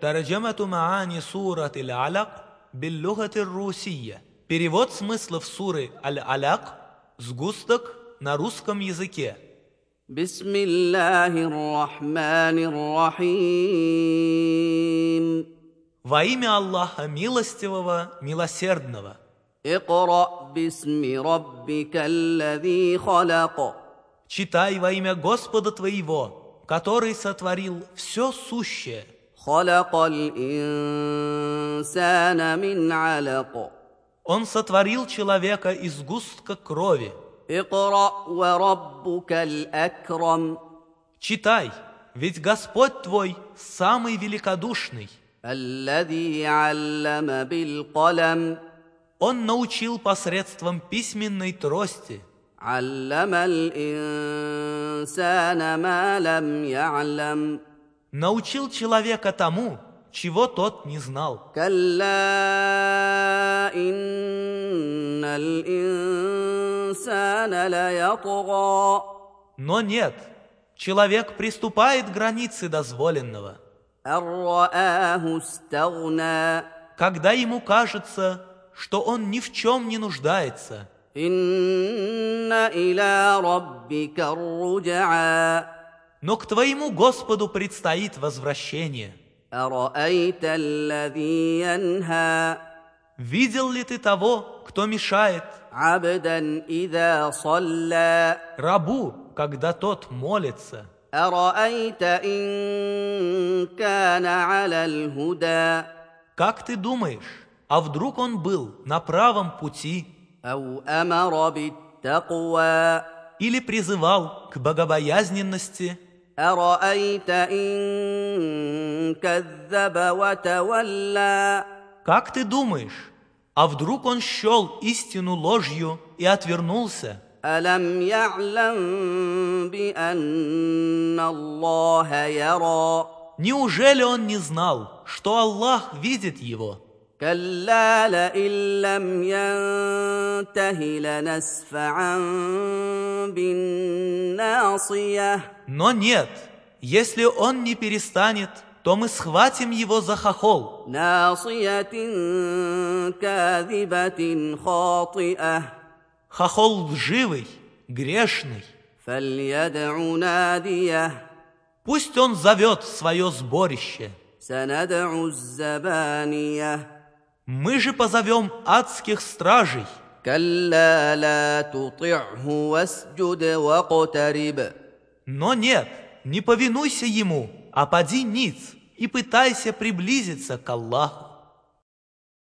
ترجمة معاني سورة العلق باللغة الروسية. Перевод смыслов суры Аль-Аляк «Сгусток» на русском языке. بسم الله الرحمن الرحيم Во имя Аллаха Милостивого, Милосердного. اقرأ باسم ربك الذي خلق Читай во имя Господа твоего, который сотворил все сущее. خلق الإنسان من علق Он сотворил человека из густка крови. اقرأ وربك الأكرم Читай, ведь Господь твой самый великодушный. الذي علم بالقلم Он научил посредством письменной трости. علم الإنسان ما لم يعلم научил человека тому, чего тот не знал. Но нет, человек приступает к границе дозволенного. Когда ему кажется, что он ни в чем не нуждается но к твоему Господу предстоит возвращение. Видел ли ты того, кто мешает? Рабу, когда тот молится. Как ты думаешь, а вдруг он был на правом пути? Или призывал к богобоязненности? Как ты думаешь, а вдруг он щел истину ложью и отвернулся? Неужели он не знал, что Аллах видит его? كلا لئن لم ينته لنسفعا بالناصية Но нет, если он не перестанет, то мы схватим его за хохол, ناصية كاذبة خاطئة хохол лживый, грешный. فليدع ناديه Пусть он зовет свое сборище. Мы же позовем адских стражей. Но нет, не повинуйся ему, а поди ниц и пытайся приблизиться к Аллаху.